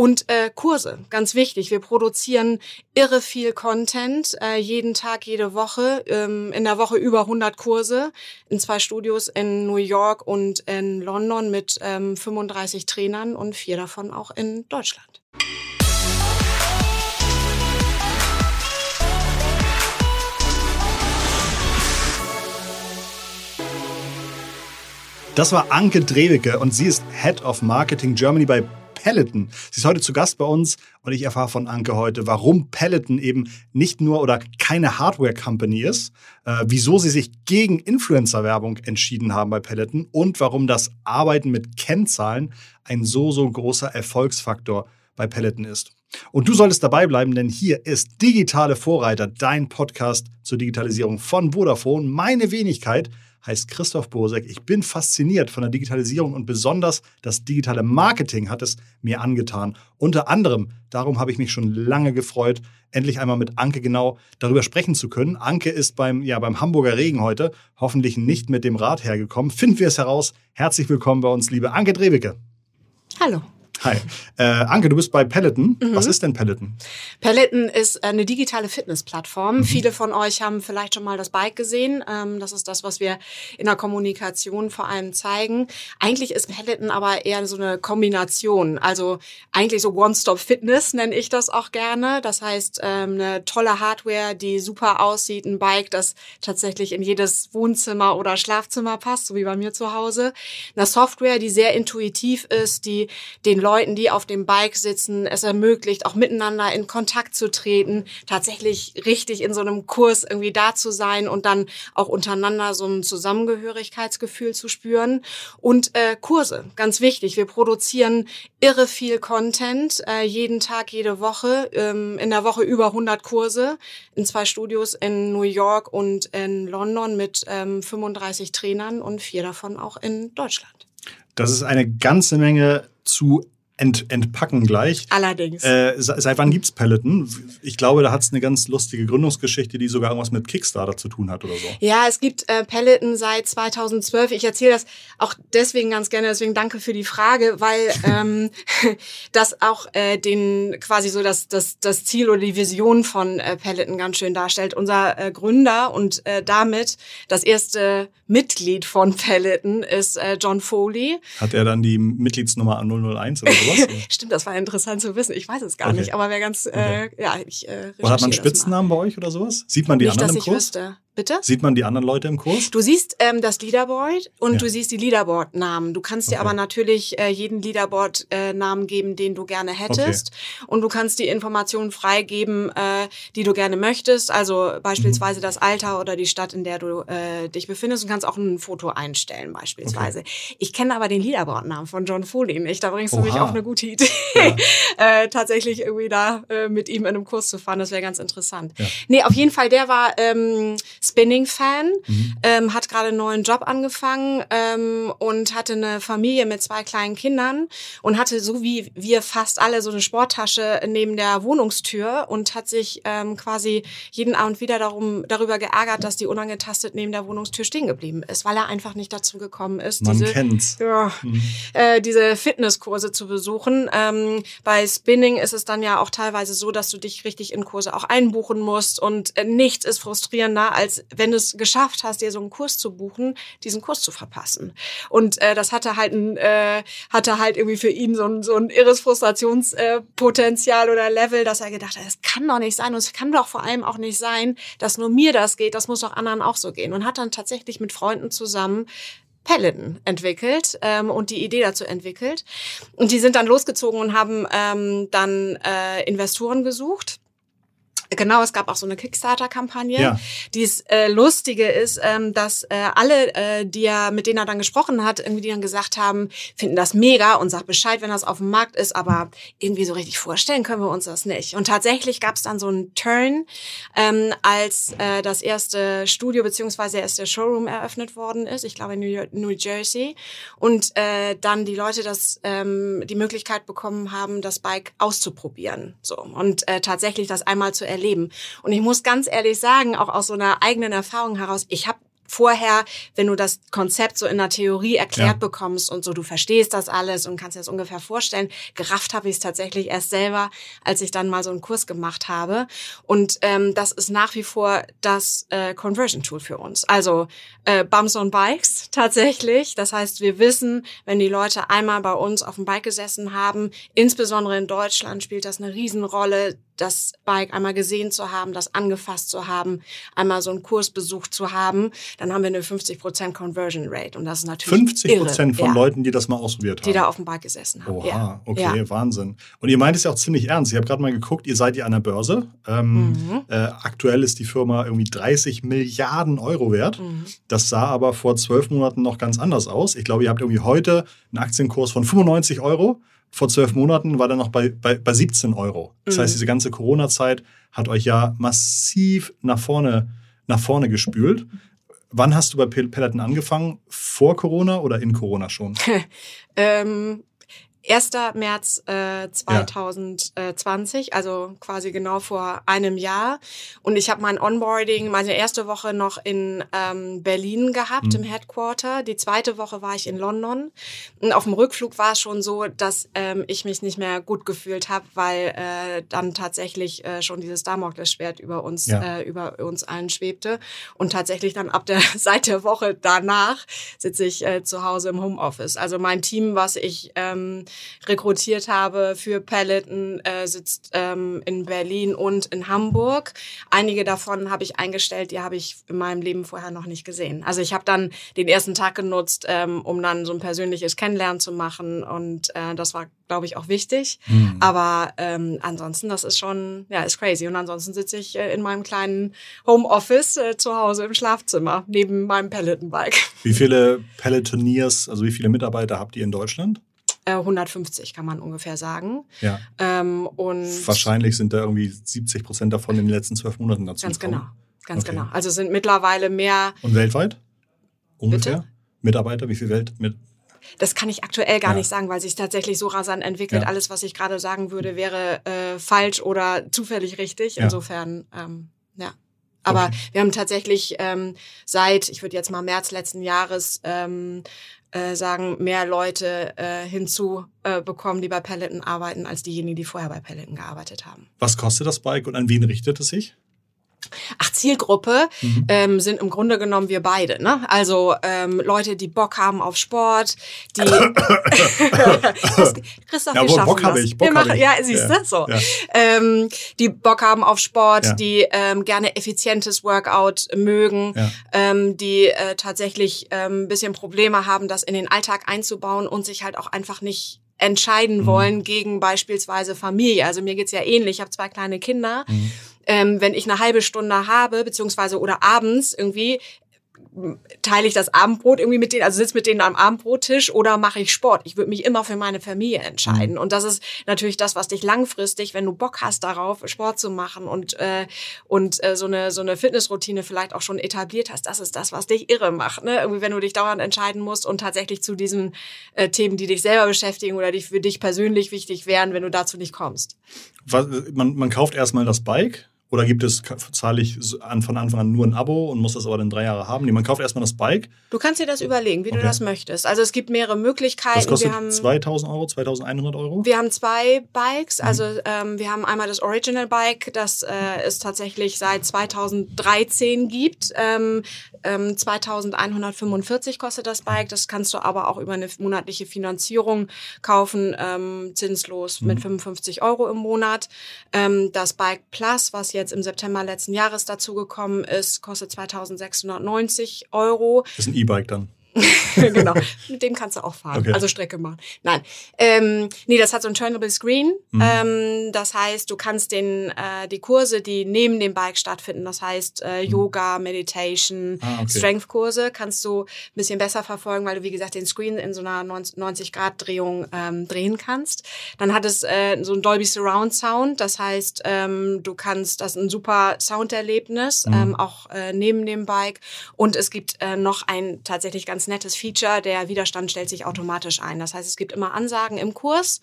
Und äh, Kurse, ganz wichtig. Wir produzieren irre viel Content, äh, jeden Tag, jede Woche. Ähm, in der Woche über 100 Kurse in zwei Studios in New York und in London mit ähm, 35 Trainern und vier davon auch in Deutschland. Das war Anke Drewicke und sie ist Head of Marketing Germany bei Peloton. Sie ist heute zu Gast bei uns und ich erfahre von Anke heute, warum Peloton eben nicht nur oder keine Hardware-Company ist, äh, wieso sie sich gegen Influencer-Werbung entschieden haben bei Peloton und warum das Arbeiten mit Kennzahlen ein so, so großer Erfolgsfaktor bei Peloton ist. Und du solltest dabei bleiben, denn hier ist Digitale Vorreiter, dein Podcast zur Digitalisierung von Vodafone. Meine Wenigkeit heißt Christoph Bosek. Ich bin fasziniert von der Digitalisierung und besonders das digitale Marketing hat es mir angetan. Unter anderem, darum habe ich mich schon lange gefreut, endlich einmal mit Anke genau darüber sprechen zu können. Anke ist beim, ja, beim Hamburger Regen heute hoffentlich nicht mit dem Rad hergekommen. Finden wir es heraus. Herzlich willkommen bei uns, liebe Anke Drewicke. Hallo. Hi. Äh, Anke, du bist bei Peloton. Mhm. Was ist denn Peloton? Peloton ist eine digitale Fitnessplattform. Mhm. Viele von euch haben vielleicht schon mal das Bike gesehen. Ähm, das ist das, was wir in der Kommunikation vor allem zeigen. Eigentlich ist Peloton aber eher so eine Kombination. Also eigentlich so One-Stop-Fitness nenne ich das auch gerne. Das heißt, ähm, eine tolle Hardware, die super aussieht, ein Bike, das tatsächlich in jedes Wohnzimmer oder Schlafzimmer passt, so wie bei mir zu Hause. Eine Software, die sehr intuitiv ist, die den Leuten Leuten, die auf dem Bike sitzen, es ermöglicht, auch miteinander in Kontakt zu treten, tatsächlich richtig in so einem Kurs irgendwie da zu sein und dann auch untereinander so ein Zusammengehörigkeitsgefühl zu spüren. Und äh, Kurse, ganz wichtig. Wir produzieren irre viel Content, äh, jeden Tag, jede Woche. Ähm, in der Woche über 100 Kurse in zwei Studios in New York und in London mit ähm, 35 Trainern und vier davon auch in Deutschland. Das ist eine ganze Menge zu ent, entpacken gleich. Allerdings. Äh, seit wann gibt's Peloton? Ich glaube, da hat's eine ganz lustige Gründungsgeschichte, die sogar irgendwas mit Kickstarter zu tun hat oder so. Ja, es gibt äh, Peloton seit 2012. Ich erzähle das auch deswegen ganz gerne, deswegen danke für die Frage, weil ähm, das auch äh, den quasi so das, das, das Ziel oder die Vision von äh, Peloton ganz schön darstellt. Unser äh, Gründer und äh, damit das erste Mitglied von Peloton ist äh, John Foley. Hat er dann die Mitgliedsnummer an 001 oder so? Sowas? Stimmt, das war interessant zu wissen. Ich weiß es gar okay. nicht, aber wäre ganz, äh, okay. äh, ja, ich äh, Oder hat man Spitznamen bei euch oder sowas? Sieht man die nicht, anderen dass im Kurs? Wüsste. Bitte? Sieht man die anderen Leute im Kurs? Du siehst ähm, das Leaderboard und ja. du siehst die Leaderboard-Namen. Du kannst okay. dir aber natürlich äh, jeden Leaderboard-Namen geben, den du gerne hättest. Okay. Und du kannst die Informationen freigeben, äh, die du gerne möchtest. Also beispielsweise mhm. das Alter oder die Stadt, in der du äh, dich befindest. Und kannst auch ein Foto einstellen beispielsweise. Okay. Ich kenne aber den Leaderboard-Namen von John Foley nicht. Da bringst du Oha. mich auf eine gute Idee. Ja. äh, tatsächlich irgendwie da äh, mit ihm in einem Kurs zu fahren. Das wäre ganz interessant. Ja. Nee, auf jeden Fall, der war ähm, Spinning-Fan, mhm. ähm, hat gerade einen neuen Job angefangen ähm, und hatte eine Familie mit zwei kleinen Kindern und hatte so wie wir fast alle so eine Sporttasche neben der Wohnungstür und hat sich ähm, quasi jeden Abend wieder darum, darüber geärgert, dass die unangetastet neben der Wohnungstür stehen geblieben ist, weil er einfach nicht dazu gekommen ist, Man diese, kennt's. Ja, mhm. äh, diese Fitnesskurse zu besuchen. Ähm, bei Spinning ist es dann ja auch teilweise so, dass du dich richtig in Kurse auch einbuchen musst und äh, nichts ist frustrierender als wenn du es geschafft hast, dir so einen Kurs zu buchen, diesen Kurs zu verpassen. Und äh, das hatte halt ein, äh, hatte halt irgendwie für ihn so ein, so ein irres Frustrationspotenzial äh, oder Level, dass er gedacht hat, es kann doch nicht sein und es kann doch vor allem auch nicht sein, dass nur mir das geht, das muss doch anderen auch so gehen. Und hat dann tatsächlich mit Freunden zusammen Peloton entwickelt ähm, und die Idee dazu entwickelt. Und die sind dann losgezogen und haben ähm, dann äh, Investoren gesucht Genau, es gab auch so eine Kickstarter-Kampagne. Ja. Dies äh, Lustige ist, ähm, dass äh, alle, äh, die er, mit denen er dann gesprochen hat, irgendwie die dann gesagt haben, finden das mega und sagt Bescheid, wenn das auf dem Markt ist, aber irgendwie so richtig vorstellen können wir uns das nicht. Und tatsächlich gab es dann so einen Turn, ähm, als äh, das erste Studio beziehungsweise der erste Showroom eröffnet worden ist, ich glaube in New, York, New Jersey, und äh, dann die Leute das ähm, die Möglichkeit bekommen haben, das Bike auszuprobieren. So und äh, tatsächlich das einmal zu erleben erleben. Und ich muss ganz ehrlich sagen, auch aus so einer eigenen Erfahrung heraus, ich habe vorher, wenn du das Konzept so in der Theorie erklärt Ja. bekommst und so, du verstehst das alles und kannst dir das ungefähr vorstellen. Gerafft habe ich es tatsächlich erst selber, als ich dann mal so einen Kurs gemacht habe. Und ähm, das ist nach wie vor das äh, Conversion Tool für uns. Also äh, Bums on Bikes tatsächlich. Das heißt, wir wissen, wenn die Leute einmal bei uns auf dem Bike gesessen haben, insbesondere in Deutschland spielt das eine Riesenrolle, das Bike einmal gesehen zu haben, das angefasst zu haben, einmal so einen Kurs besucht zu haben, dann haben wir eine 50% Conversion Rate. Und das ist natürlich 50 Prozent von ja, Leuten, die das mal ausprobiert haben. die da auf dem Bike gesessen haben. Oha, ja. okay, Ja. Wahnsinn. Und ihr meint es ja auch ziemlich ernst. Ich habe gerade mal geguckt, ihr seid ja an der Börse. Ähm, Mhm. äh, aktuell ist die Firma irgendwie 30 Milliarden Euro wert. Mhm. Das sah aber vor zwölf Monaten noch ganz anders aus. Ich glaube, ihr habt irgendwie heute einen Aktienkurs von 95 Euro. Vor zwölf Monaten war der noch bei, bei, bei 17 Euro. Das Mhm. heißt, diese ganze Corona-Zeit hat euch ja massiv nach vorne, nach vorne gespült. Wann hast du bei Pel- Peloton angefangen? Vor Corona oder in Corona schon? Ähm, 1. März äh, 2020, also quasi genau vor einem Jahr. Und ich habe mein Onboarding, meine erste Woche noch in ähm, Berlin gehabt, Mhm. im Headquarter. Die zweite Woche war ich in London. Und auf dem Rückflug war es schon so, dass ähm, ich mich nicht mehr gut gefühlt habe, weil äh, dann tatsächlich äh, schon dieses Damoklesschwert über uns, Ja. äh, über uns allen schwebte. Und tatsächlich dann ab der seit der Woche danach sitze ich äh, zu Hause im Homeoffice. Also mein Team, was ich ähm, rekrutiert habe für Peloton, äh, sitzt ähm, in Berlin und in Hamburg. Einige davon habe ich eingestellt, die habe ich in meinem Leben vorher noch nicht gesehen. Also ich habe dann den ersten Tag genutzt, ähm, um dann so ein persönliches Kennenlernen zu machen und äh, das war, glaube ich, auch wichtig. Hm. Aber ähm, ansonsten, das ist schon, ja, ist crazy. Und ansonsten sitze ich äh, in meinem kleinen Homeoffice äh, zu Hause im Schlafzimmer neben meinem Peloton-Bike. Wie viele Pelotoniers, also wie viele Mitarbeiter habt ihr in Deutschland? Äh, 150 kann man ungefähr sagen. Ja. Ähm, und Wahrscheinlich sind da irgendwie 70 Prozent davon in den letzten zwölf Monaten dazu Ganz gekommen. genau. Ganz Okay. genau. Also sind mittlerweile mehr, Und weltweit? Ungefähr? Bitte? Mitarbeiter, wie viel Welt mit? das kann ich aktuell gar Ja. nicht sagen, weil sich tatsächlich so rasant entwickelt. Ja. Alles, was ich gerade sagen würde, wäre äh, falsch oder zufällig richtig. Insofern, ähm, ja. Aber Okay. wir haben tatsächlich ähm, seit, ich würde jetzt mal März letzten Jahres ähm, äh, sagen, mehr Leute äh, hinzu äh, die bei Peloton arbeiten, als diejenigen, die vorher bei Peloton gearbeitet haben. Was kostet das Bike und an wen richtet es sich? Ach, Zielgruppe Mhm. ähm, sind im Grunde genommen wir beide. Ne? Also ähm, Leute, die Bock haben auf Sport, die Christoph, Ja, wir schaffen Bock das. ich, Bock wir machen, ich. Ja, siehst du, Ja, so. ja. Ähm, die Bock haben auf Sport, Ja. die ähm, gerne effizientes Workout mögen, ähm, die äh, tatsächlich ähm, ein bisschen Probleme haben, das in den Alltag einzubauen und sich halt auch einfach nicht entscheiden Mhm. wollen gegen beispielsweise Familie. Also mir geht's ja ähnlich. Ich habe zwei kleine Kinder Mhm. Ähm, wenn ich eine halbe Stunde habe, beziehungsweise oder abends irgendwie, teile ich das Abendbrot irgendwie mit denen, also sitze mit denen am Abendbrottisch oder mache ich Sport. Ich würde mich immer für meine Familie entscheiden. Und das ist natürlich das, was dich langfristig, wenn du Bock hast darauf, Sport zu machen und, äh, und äh, so eine, so eine Fitnessroutine vielleicht auch schon etabliert hast, das ist das, was dich irre macht. Ne? Irgendwie, wenn du dich dauernd entscheiden musst und tatsächlich zu diesen äh, Themen, die dich selber beschäftigen oder die für dich persönlich wichtig wären, wenn du dazu nicht kommst. Was, man, man kauft erstmal das Bike oder gibt es, zahle ich von Anfang an nur ein Abo und muss das aber dann drei Jahre haben? Nee, man kauft erstmal das Bike. Du kannst dir das überlegen, wie Okay. du das möchtest. Also es gibt mehrere Möglichkeiten. Das kostet wir haben 2000 Euro, 2100 Euro? wir haben zwei Bikes. Mhm. Also ähm, wir haben einmal das Original Bike, das äh, es tatsächlich seit 2013 gibt. Ähm, ähm, 2145 kostet das Bike. Das kannst du aber auch über eine monatliche Finanzierung kaufen, ähm, zinslos mit 55 Euro im Monat. Ähm, das Bike Plus, was jetzt im September letzten Jahres dazugekommen ist, kostet 2690 Euro. Das ist ein E-Bike dann. genau. Mit dem kannst du auch fahren. Okay. Also Strecke machen. Nein. Ähm, nee, das hat so ein Turnable Screen. Mhm. Ähm, das heißt, du kannst den, äh, die Kurse, die neben dem Bike stattfinden, das heißt äh, Yoga, Meditation, Mhm. Ah, okay. Strength-Kurse, kannst du ein bisschen besser verfolgen, weil du, wie gesagt, den Screen in so einer 90-Grad-Drehung ähm, drehen kannst. Dann hat es äh, so ein Dolby Surround Sound. Das heißt, ähm, du kannst, das ist ein super Sounderlebnis, Mhm. ähm, auch äh, neben dem Bike. Und es gibt äh, noch ein tatsächlich ganz nettes Feature, der Widerstand stellt sich automatisch ein. Das heißt, es gibt immer Ansagen im Kurs.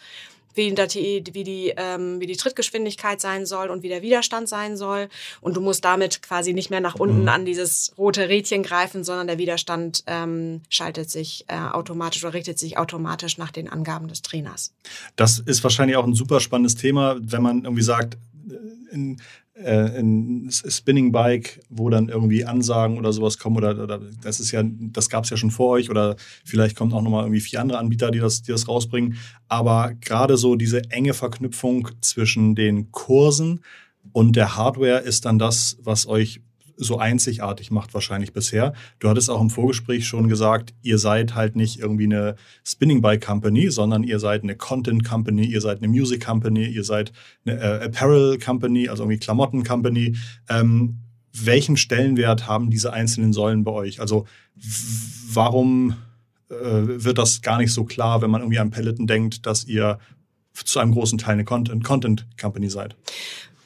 wie die, wie die, ähm, wie die Trittgeschwindigkeit sein soll und wie der Widerstand sein soll. Und du musst damit quasi nicht mehr nach unten mhm. an dieses rote Rädchen greifen, sondern der Widerstand ähm, schaltet sich äh, automatisch oder richtet sich automatisch nach den Angaben des Trainers. Das ist wahrscheinlich auch ein super spannendes Thema, wenn man irgendwie sagt, in, äh, ein Spinning Bike, wo dann irgendwie Ansagen oder sowas kommen oder, oder das ist ja, das gab es ja schon vor euch oder vielleicht kommen auch nochmal irgendwie vier andere Anbieter, die das, die das rausbringen. Aber gerade so diese enge Verknüpfung zwischen den Kursen und der Hardware ist dann das, was euch so einzigartig macht wahrscheinlich bisher. Du hattest auch im Vorgespräch schon gesagt, ihr seid halt nicht irgendwie eine Spinning Bike Company, sondern ihr seid eine Content Company, ihr seid eine Music Company, ihr seid eine äh, Apparel Company, also irgendwie Klamotten Company. Ähm, welchen Stellenwert haben diese einzelnen Säulen bei euch? Also warum äh, wird das gar nicht so klar, wenn man irgendwie an Peloton denkt, dass ihr zu einem großen Teil eine Content, Content Company seid?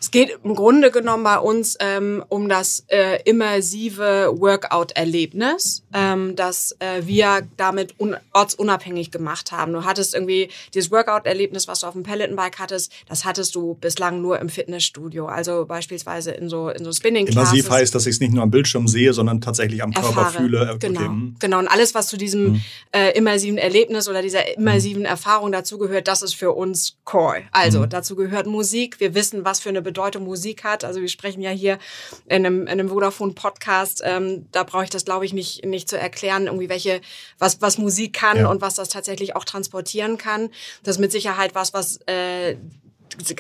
Es geht im Grunde genommen bei uns ähm, um das äh, immersive Workout-Erlebnis, ähm, das äh, wir damit ortsunabhängig gemacht haben. Du hattest irgendwie dieses Workout-Erlebnis, was du auf dem Peloton-Bike hattest, das hattest du bislang nur im Fitnessstudio, also beispielsweise in so in so spinning -Classes. Immersiv heißt, dass ich es nicht nur am Bildschirm sehe, sondern tatsächlich am Körper Erfahre. fühle. Okay. Genau, hm. genau. Und alles, was zu diesem mhm. äh, immersiven Erlebnis oder dieser immersiven mhm. Erfahrung dazugehört, das ist für uns Core. Also mhm. dazu gehört Musik. Wir wissen, was für eine Bedeutung Musik hat. Also wir sprechen ja hier in einem, in einem Vodafone-Podcast. Ähm, da brauche ich das, glaube ich, nicht, nicht zu erklären, irgendwie welche, was, was Musik kann ja. und was das tatsächlich auch transportieren kann. Das ist mit Sicherheit was, was äh,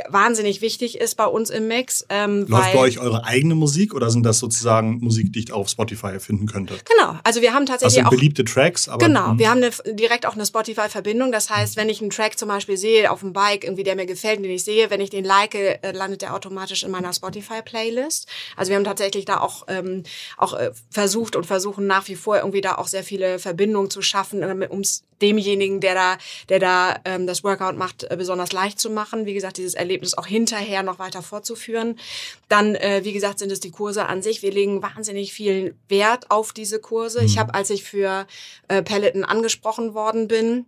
wahnsinnig wichtig ist bei uns im Mix. Ähm, Läuft bei euch eure eigene Musik oder sind das sozusagen Musik, die ich auf Spotify finden könnte? Genau, also wir haben tatsächlich also beliebte Tracks, aber genau, hm. wir haben eine, direkt auch eine Spotify-Verbindung. Das heißt, wenn ich einen Track zum Beispiel sehe auf dem Bike, irgendwie der mir gefällt, den ich sehe, wenn ich den like, äh, landet der automatisch in meiner Spotify-Playlist. Also wir haben tatsächlich da auch ähm, auch äh, versucht und versuchen nach wie vor irgendwie da auch sehr viele Verbindungen zu schaffen, äh, um demjenigen, der da, der da ähm, das Workout macht, äh, besonders leicht zu machen. Wie gesagt, dieses Erlebnis auch hinterher noch weiter fortzuführen. Dann, äh, wie gesagt, sind es die Kurse an sich. Wir legen wahnsinnig viel Wert auf diese Kurse. Ich mhm. habe, als ich für äh, Peloton angesprochen worden bin,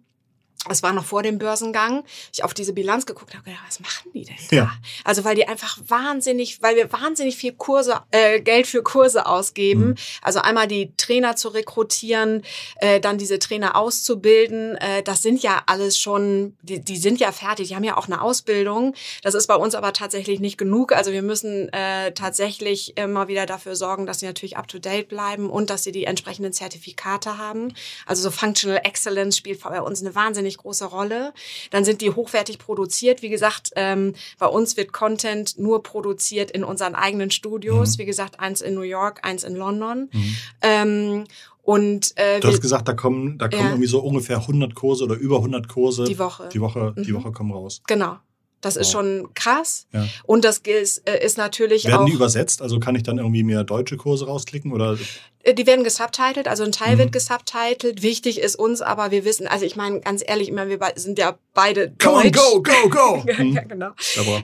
es war noch vor dem Börsengang, ich auf diese Bilanz geguckt habe, gedacht, was machen die denn da? Ja. Also weil die einfach wahnsinnig, weil wir wahnsinnig viel Kurse, äh, Geld für Kurse ausgeben. Mhm. Also einmal die Trainer zu rekrutieren, äh, dann diese Trainer auszubilden. Äh, das sind ja alles schon, die, die sind ja fertig, die haben ja auch eine Ausbildung. Das ist bei uns aber tatsächlich nicht genug. Also wir müssen äh, tatsächlich immer wieder dafür sorgen, dass sie natürlich up to date bleiben und dass sie die entsprechenden Zertifikate haben. Also so Functional Excellence spielt bei uns eine wahnsinnig wahnsinnig große Rolle. Dann sind die hochwertig produziert. Wie gesagt, ähm, bei uns wird Content nur produziert in unseren eigenen Studios. Mhm. Wie gesagt, eins in New York, eins in London. Mhm. Ähm, und, äh, du hast gesagt, da kommen, da kommen ja. irgendwie so ungefähr 100 Kurse oder über 100 Kurse. Die Woche. Die Woche, mhm. die Woche kommen raus. Genau. Das wow. ist schon krass. Ja. Und das ist, äh, ist natürlich Werden auch. Werden die übersetzt? Also kann ich dann irgendwie mir deutsche Kurse rausklicken oder? Äh, die werden gesubtitelt, also ein Teil mhm. wird gesubtitelt. Wichtig ist uns aber, wir wissen, also ich meine, ganz ehrlich, immer wir sind ja beide Come deutsch. on, go, go, go! ja, mhm. genau.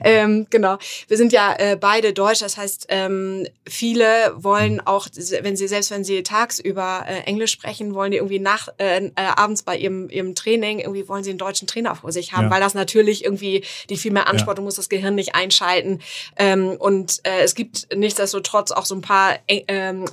Ähm, genau. Wir sind ja äh, beide deutsch, das heißt, ähm, viele wollen mhm. auch, wenn sie, selbst wenn sie tagsüber äh, Englisch sprechen, wollen die irgendwie nach, äh, äh, abends bei ihrem, ihrem Training, irgendwie wollen sie einen deutschen Trainer vor sich haben, ja. weil das natürlich irgendwie die viel mehr Anspruch, ja. du musst das Gehirn nicht einschalten. Ähm, und äh, es gibt nichtsdestotrotz auch so ein paar äh, ähm,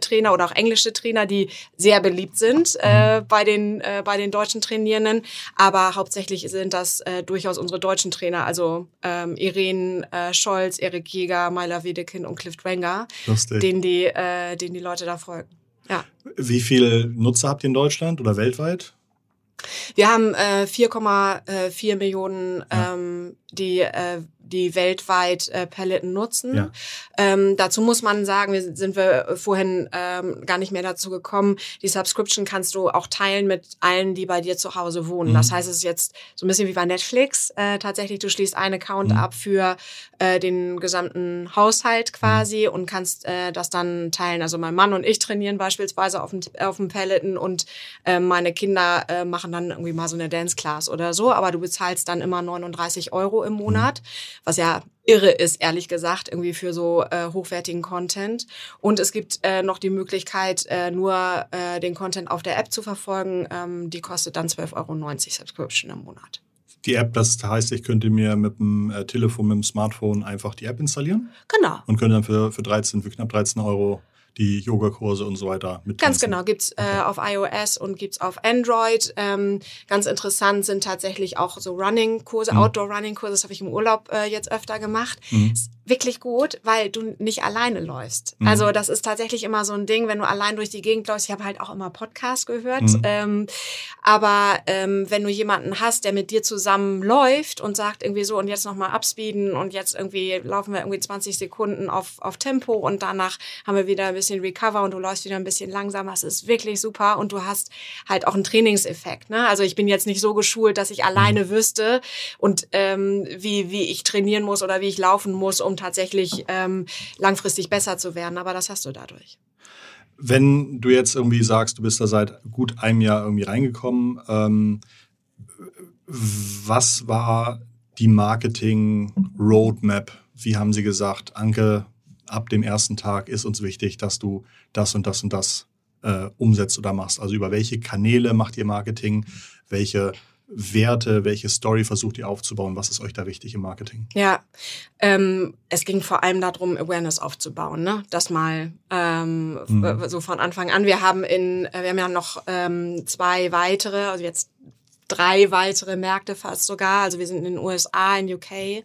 Trainer oder auch englische Trainer, die sehr beliebt sind äh, mhm. bei den äh, bei den deutschen Trainierenden. Aber hauptsächlich sind das äh, durchaus unsere deutschen Trainer, also ähm, Irene äh, Scholz, Erik Jäger, Myla Wedekind und Cliff Dwenger, denen die äh, denen die Leute da folgen. Ja. Wie viele Nutzer habt ihr in Deutschland oder weltweit? Wir haben äh, 4,4 Millionen, ähm, die äh, die weltweit äh, Paletten nutzen. Ja. Ähm, dazu muss man sagen, wir sind wir vorhin ähm, gar nicht mehr dazu gekommen. Die Subscription kannst du auch teilen mit allen, die bei dir zu Hause wohnen. Mhm. Das heißt, es ist jetzt so ein bisschen wie bei Netflix. Äh, tatsächlich, du schließt einen Account mhm. ab für äh, den gesamten Haushalt quasi mhm. und kannst äh, das dann teilen. Also mein Mann und ich trainieren beispielsweise auf dem, auf dem Peloton und äh, meine Kinder äh, machen dann irgendwie mal so eine Dance Class oder so. Aber du bezahlst dann immer 39 Euro im Monat, was ja irre ist, ehrlich gesagt, irgendwie für so äh, hochwertigen Content. Und es gibt äh, noch die Möglichkeit, äh, nur äh, den Content auf der App zu verfolgen. Ähm, die kostet dann 12,90 Euro Subscription im Monat. Die App, das heißt, ich könnte mir mit dem äh, Telefon, mit dem Smartphone einfach die App installieren. Genau. Und könnte dann für, für 13, für knapp 13 Euro die Yogakurse und so weiter mit. Ganz genau, gibt's äh, auf iOS und gibt's auf Android. Ähm, ganz interessant sind tatsächlich auch so Running-Kurse, mhm. Outdoor-Running-Kurse, das habe ich im Urlaub äh, jetzt öfter gemacht. Mhm. Wirklich gut, weil du nicht alleine läufst. Mhm. Also das ist tatsächlich immer so ein Ding, wenn du allein durch die Gegend läufst. Ich habe halt auch immer Podcast gehört. Mhm. Ähm, aber ähm, wenn du jemanden hast, der mit dir zusammen läuft und sagt irgendwie so und jetzt nochmal abspeeden und jetzt irgendwie laufen wir irgendwie 20 Sekunden auf, auf Tempo und danach haben wir wieder ein bisschen Recover und du läufst wieder ein bisschen langsamer. Das ist wirklich super und du hast halt auch einen Trainingseffekt. Ne? Also ich bin jetzt nicht so geschult, dass ich alleine mhm. wüsste und ähm, wie, wie ich trainieren muss oder wie ich laufen muss, um tatsächlich ähm, langfristig besser zu werden. Aber das hast du dadurch. Wenn du jetzt irgendwie sagst, du bist da seit gut einem Jahr irgendwie reingekommen, ähm, was war die Marketing-Roadmap? Wie haben sie gesagt, Anke, ab dem ersten Tag ist uns wichtig, dass du das und das und das äh, umsetzt oder machst. Also über welche Kanäle macht ihr Marketing? Welche Werte, welche Story versucht ihr aufzubauen? Was ist euch da wichtig im Marketing? Ja, ähm, es ging vor allem darum, Awareness aufzubauen, ne? Das mal ähm, mhm. so von Anfang an. Wir haben in, wir haben ja noch ähm, zwei weitere, also jetzt drei weitere Märkte fast sogar. Also wir sind in den USA, in UK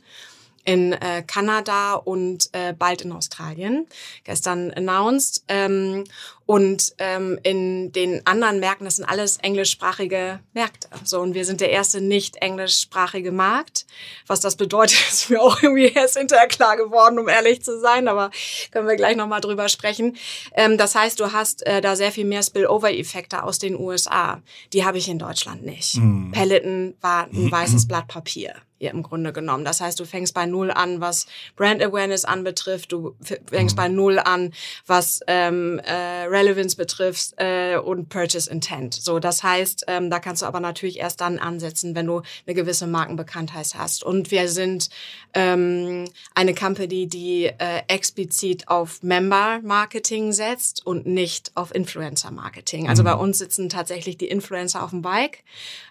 in äh, Kanada und äh, bald in Australien. Gestern announced. Ähm, und ähm, in den anderen Märkten, das sind alles englischsprachige Märkte. So, und wir sind der erste nicht englischsprachige Markt. Was das bedeutet, ist mir auch irgendwie erst hinterher klar geworden, um ehrlich zu sein. Aber können wir gleich nochmal drüber sprechen. Ähm, das heißt, du hast äh, da sehr viel mehr Spillover-Effekte aus den USA. Die habe ich in Deutschland nicht. Mhm. Peloton war ein weißes Blatt Papier hier im Grunde genommen. Das heißt, du fängst bei Null an, was Brand Awareness anbetrifft. Du fängst mhm. bei Null an, was ähm, äh, Relevance betrifft äh, und Purchase Intent. So, das heißt, ähm, da kannst du aber natürlich erst dann ansetzen, wenn du eine gewisse Markenbekanntheit hast. Und wir sind ähm, eine Company, die äh, explizit auf Member Marketing setzt und nicht auf Influencer Marketing. Also mhm. bei uns sitzen tatsächlich die Influencer auf dem Bike.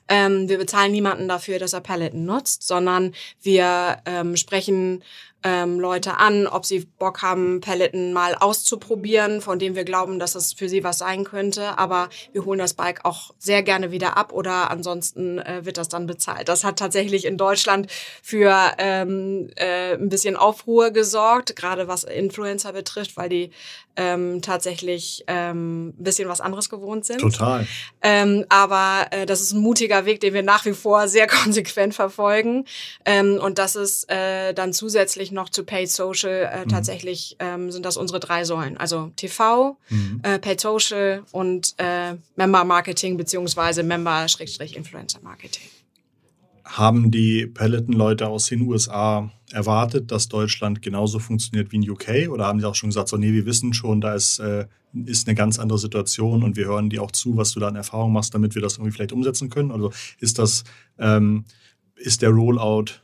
Ähm, wir bezahlen niemanden dafür, dass er Peloton nutzt, sondern wir ähm, sprechen ähm, Leute an, ob sie Bock haben, Paletten mal auszuprobieren, von dem wir glauben, dass das für sie was sein könnte. Aber wir holen das Bike auch sehr gerne wieder ab oder ansonsten äh, wird das dann bezahlt. Das hat tatsächlich in Deutschland für ähm, äh, ein bisschen Aufruhr gesorgt, gerade was Influencer betrifft, weil die ähm, tatsächlich ähm, ein bisschen was anderes gewohnt sind. Total. Ähm, aber äh, das ist ein mutiger Weg, den wir nach wie vor sehr konsequent verfolgen. Ähm, und das ist äh, dann zusätzlich noch zu Paid Social äh, mhm. tatsächlich ähm, sind das unsere drei Säulen. Also TV, mhm. äh, Paid Social und äh, Member Marketing beziehungsweise Member-Influencer Marketing. Haben die Peloton-Leute aus den USA erwartet, dass Deutschland genauso funktioniert wie in UK? Oder haben sie auch schon gesagt, so, nee, wir wissen schon, da ist, äh, ist eine ganz andere Situation und wir hören dir auch zu, was du da an Erfahrung machst, damit wir das irgendwie vielleicht umsetzen können? Also ist das, ähm, ist der Rollout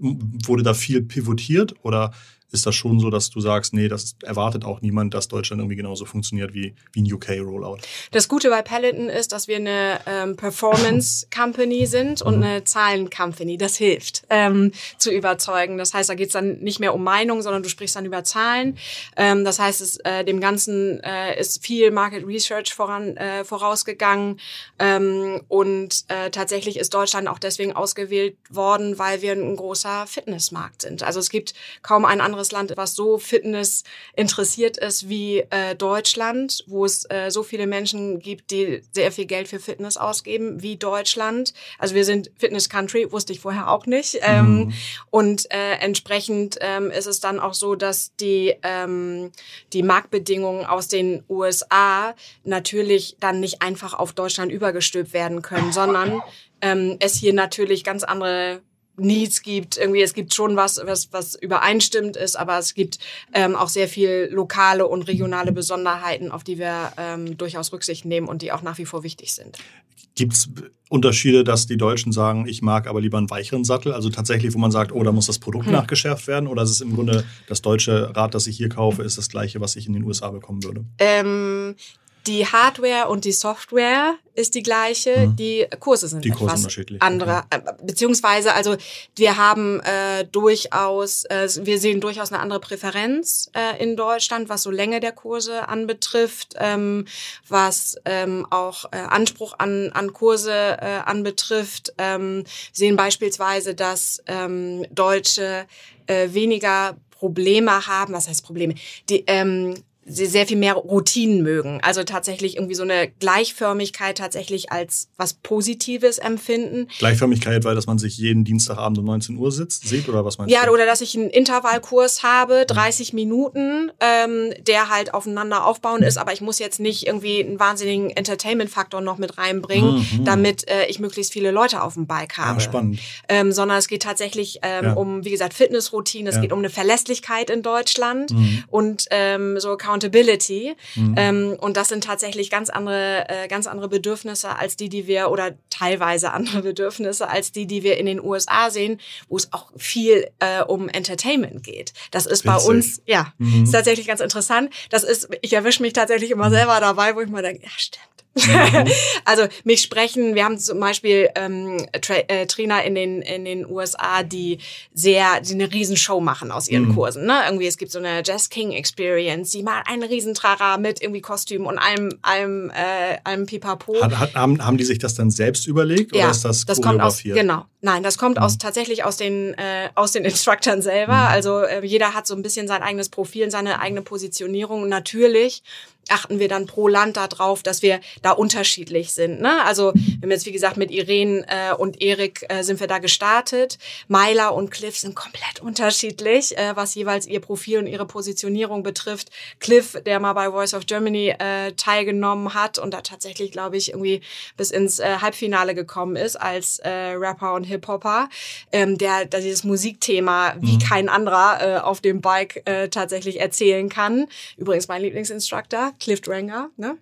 wurde da viel pivotiert oder ist das schon so, dass du sagst, nee, das erwartet auch niemand, dass Deutschland irgendwie genauso funktioniert wie, wie ein UK-Rollout? Das Gute bei Peloton ist, dass wir eine ähm, Performance-Company sind und mhm. eine Zahlen-Company. Das hilft ähm, zu überzeugen. Das heißt, da geht es dann nicht mehr um Meinung, sondern du sprichst dann über Zahlen. Ähm, das heißt, es, äh, dem Ganzen äh, ist viel Market Research voran, äh, vorausgegangen. Ähm, und äh, tatsächlich ist Deutschland auch deswegen ausgewählt worden, weil wir ein großer Fitnessmarkt sind. Also es gibt kaum ein anderes anderes Land, was so Fitness interessiert ist wie äh, Deutschland, wo es äh, so viele Menschen gibt, die sehr viel Geld für Fitness ausgeben wie Deutschland. Also wir sind Fitness Country, wusste ich vorher auch nicht. Ähm, mhm. Und äh, entsprechend ähm, ist es dann auch so, dass die, ähm, die Marktbedingungen aus den USA natürlich dann nicht einfach auf Deutschland übergestülpt werden können, sondern ähm, es hier natürlich ganz andere Needs gibt. Irgendwie, es gibt schon was, was, was übereinstimmt ist, aber es gibt ähm, auch sehr viel lokale und regionale Besonderheiten, auf die wir ähm, durchaus Rücksicht nehmen und die auch nach wie vor wichtig sind. Gibt es Unterschiede, dass die Deutschen sagen, ich mag aber lieber einen weicheren Sattel? Also tatsächlich, wo man sagt, oh, da muss das Produkt hm. nachgeschärft werden? Oder ist es im Grunde das deutsche Rad, das ich hier kaufe, ist das gleiche, was ich in den USA bekommen würde? Ähm, Die Hardware und die Software ist die gleiche. Mhm. Die Kurse sind Die Kurse unterschiedlich, andere. Äh, Beziehungsweise, also wir haben äh, durchaus, äh, wir sehen durchaus eine andere Präferenz äh, in Deutschland, was so Länge der Kurse anbetrifft, ähm, was ähm, auch äh, Anspruch an, an Kurse äh, anbetrifft. Ähm, sehen beispielsweise, dass ähm, Deutsche äh, weniger Probleme haben, was heißt Probleme? Die, ähm, sehr viel mehr Routinen mögen. Also tatsächlich irgendwie so eine Gleichförmigkeit tatsächlich als was Positives empfinden. Gleichförmigkeit, weil dass man sich jeden Dienstagabend um 19 Uhr sitzt, sieht oder was meinst Ja, du? oder dass ich einen Intervallkurs habe, 30 Minuten, ähm, der halt aufeinander aufbauen ist, aber ich muss jetzt nicht irgendwie einen wahnsinnigen Entertainment-Faktor noch mit reinbringen, Mhm. damit äh, ich möglichst viele Leute auf dem Bike habe. Ja, spannend. Ähm, sondern es geht tatsächlich ähm, Ja. um, wie gesagt, Fitnessroutine, es Ja. geht um eine Verlässlichkeit in Deutschland Mhm. und ähm, so Accountability. Mhm. Ähm, und das sind tatsächlich ganz andere, äh, ganz andere Bedürfnisse als die, die wir oder teilweise andere Bedürfnisse als die, die wir in den USA sehen, wo es auch viel äh, um Entertainment geht. Das ist bei Witzig. uns, ja, Mhm. ist tatsächlich ganz interessant. Das ist, ich erwische mich tatsächlich immer selber dabei, wo ich mal denke, ja, stimmt. Mhm. also mich sprechen, wir haben zum Beispiel ähm, Tra äh, Trainer in den in den USA, die sehr, die eine Riesenshow machen aus ihren Mhm. Kursen. Ne? Irgendwie es gibt so eine Jazz King Experience, die machen einen Riesentrara mit irgendwie Kostüm und allem allem äh, allem Pipapo. Hat, hat, haben, haben die sich das dann selbst überlegt oder ist das, das kommt aus genau. Nein, das kommt Mhm. aus tatsächlich aus den äh, aus den Instructern selber. Mhm. Also äh, jeder hat so ein bisschen sein eigenes Profil, seine eigene Positionierung. Und natürlich achten wir dann pro Land darauf, dass wir da unterschiedlich sind. Ne? Also wir haben jetzt wie gesagt mit Irene äh, und Erik äh, sind wir da gestartet. Myla und Cliff sind komplett unterschiedlich, äh, was jeweils ihr Profil und ihre Positionierung betrifft. Cliff, der mal bei Voice of Germany äh, teilgenommen hat und da tatsächlich, glaube ich, irgendwie bis ins äh, Halbfinale gekommen ist als äh, Rapper und Hip-Hopper, ähm, der, der dieses Musikthema wie Mhm. kein anderer äh, auf dem Bike äh, tatsächlich erzählen kann. Übrigens mein Lieblingsinstructor, Cliff Dranger. Ne?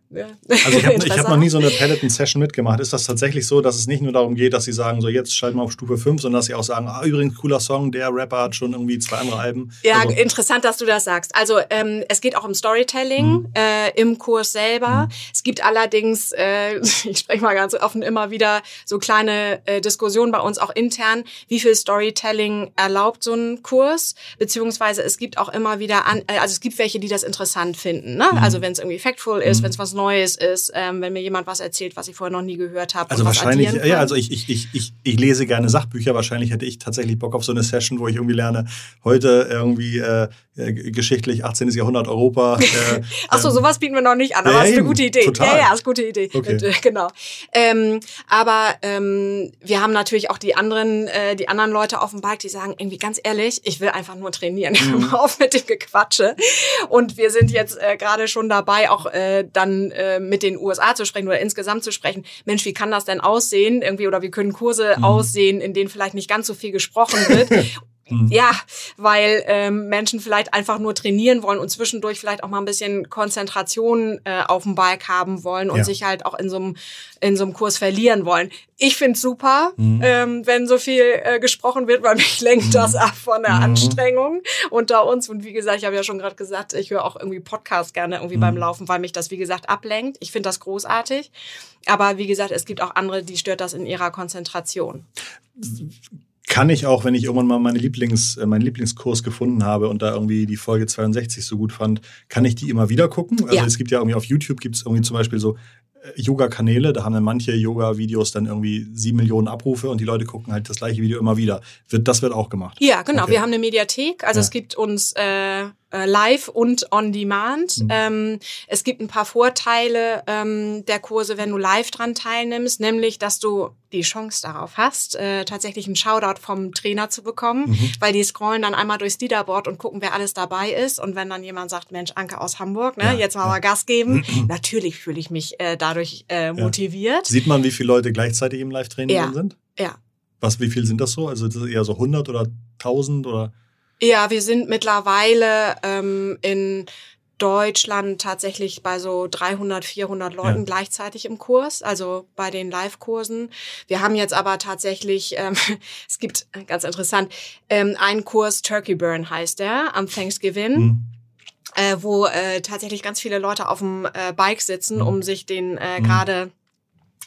Also ich habe hab noch nie so eine Peloton-Session mitgemacht. Ist das tatsächlich so, dass es nicht nur darum geht, dass sie sagen, so jetzt schalten wir auf Stufe 5, sondern dass sie auch sagen, ah, übrigens cooler Song, der Rapper hat schon irgendwie zwei andere Alben. Ja, also, interessant, dass du das sagst. Also ähm, es geht auch um Storytelling Mhm. äh, im Kurs selber. Es gibt allerdings, äh, ich spreche mal ganz offen immer wieder so kleine äh, Diskussionen bei uns auch intern, wie viel Storytelling erlaubt so ein Kurs, beziehungsweise es gibt auch immer wieder an, äh, also es gibt welche, die das interessant finden. Ne? Mhm. Also wenn es irgendwie factful ist, Mhm. wenn es was Neues ist, ähm, wenn mir jemand was erzählt, was ich vorher noch nie gehört habe. also wahrscheinlich, ja, also ich, ich, ich, ich, ich lese gerne Sachbücher. Wahrscheinlich hätte ich tatsächlich Bock auf so eine Session, wo ich irgendwie lerne, heute irgendwie äh, äh, geschichtlich 18. Jahrhundert Europa. Äh, Ach so, ähm, sowas bieten wir noch nicht an, ja, aber ist eine gute Idee. Total. Ja, ja, ist eine gute Idee. Okay. Genau. Ähm, aber ähm, wir haben natürlich auch die anderen, äh, die anderen Leute auf dem Bike, die sagen irgendwie ganz ehrlich, ich will einfach nur trainieren. Hör Mhm. mal auf mit dem Gequatsche. Und wir sind jetzt äh, gerade schon dabei, auch äh, dann äh, mit den USA zu sprechen oder insgesamt zu sprechen. Mensch, wie kann das denn aussehen? Irgendwie oder wie können Kurse Mhm. aussehen, in denen vielleicht nicht ganz so viel gesprochen wird? Mhm. Ja, weil ähm, Menschen vielleicht einfach nur trainieren wollen und zwischendurch vielleicht auch mal ein bisschen Konzentration äh, auf dem Bike haben wollen und Ja. sich halt auch in so einem in so einem Kurs verlieren wollen. Ich find's super, Mhm. ähm, wenn so viel äh, gesprochen wird, weil mich lenkt das ab von der Mhm. Anstrengung unter uns. Und wie gesagt, ich habe ja schon gerade gesagt, ich höre auch irgendwie Podcasts gerne irgendwie Mhm. beim Laufen, weil mich das wie gesagt ablenkt. Ich finde das großartig. Aber wie gesagt, es gibt auch andere, die stört das in ihrer Konzentration. Kann ich auch, wenn ich irgendwann mal meine Lieblings, äh, meinen Lieblingskurs gefunden habe und da irgendwie die Folge 62 so gut fand, kann ich die immer wieder gucken. Also Ja. es gibt ja irgendwie auf YouTube gibt es irgendwie zum Beispiel so äh, Yoga-Kanäle, da haben dann manche Yoga-Videos dann irgendwie sieben Millionen Abrufe und die Leute gucken halt das gleiche Video immer wieder. Das wird auch gemacht. Ja, genau. Okay. Wir haben eine Mediathek. Also Ja. es gibt uns äh, live und on demand. Mhm. Ähm, es gibt ein paar Vorteile ähm, der Kurse, wenn du live dran teilnimmst, nämlich, dass du die Chance darauf hast, äh, tatsächlich einen Shoutout vom Trainer zu bekommen, Mhm. weil die scrollen dann einmal durchs Leaderboard und gucken, wer alles dabei ist. Und wenn dann jemand sagt, Mensch, Anke aus Hamburg, ne, Ja, jetzt mal ja. mal Gas geben, natürlich fühle ich mich äh, dadurch äh, motiviert. Sieht man, wie viele Leute gleichzeitig im Live-Training Ja. sind? Ja. Was, wie viel sind das so? Also das ist eher so 100 oder 1000 oder? Ja, wir sind mittlerweile ähm, in Deutschland tatsächlich bei so 300, 400 Leuten Ja. gleichzeitig im Kurs, also bei den Live-Kursen. Wir haben jetzt aber tatsächlich, ähm, es gibt äh, ganz interessant, ähm, einen Kurs Turkey Burn heißt der am Thanksgiving. Hm. äh, wo äh, tatsächlich ganz viele Leute auf dem äh, Bike sitzen, um sich den äh, gerade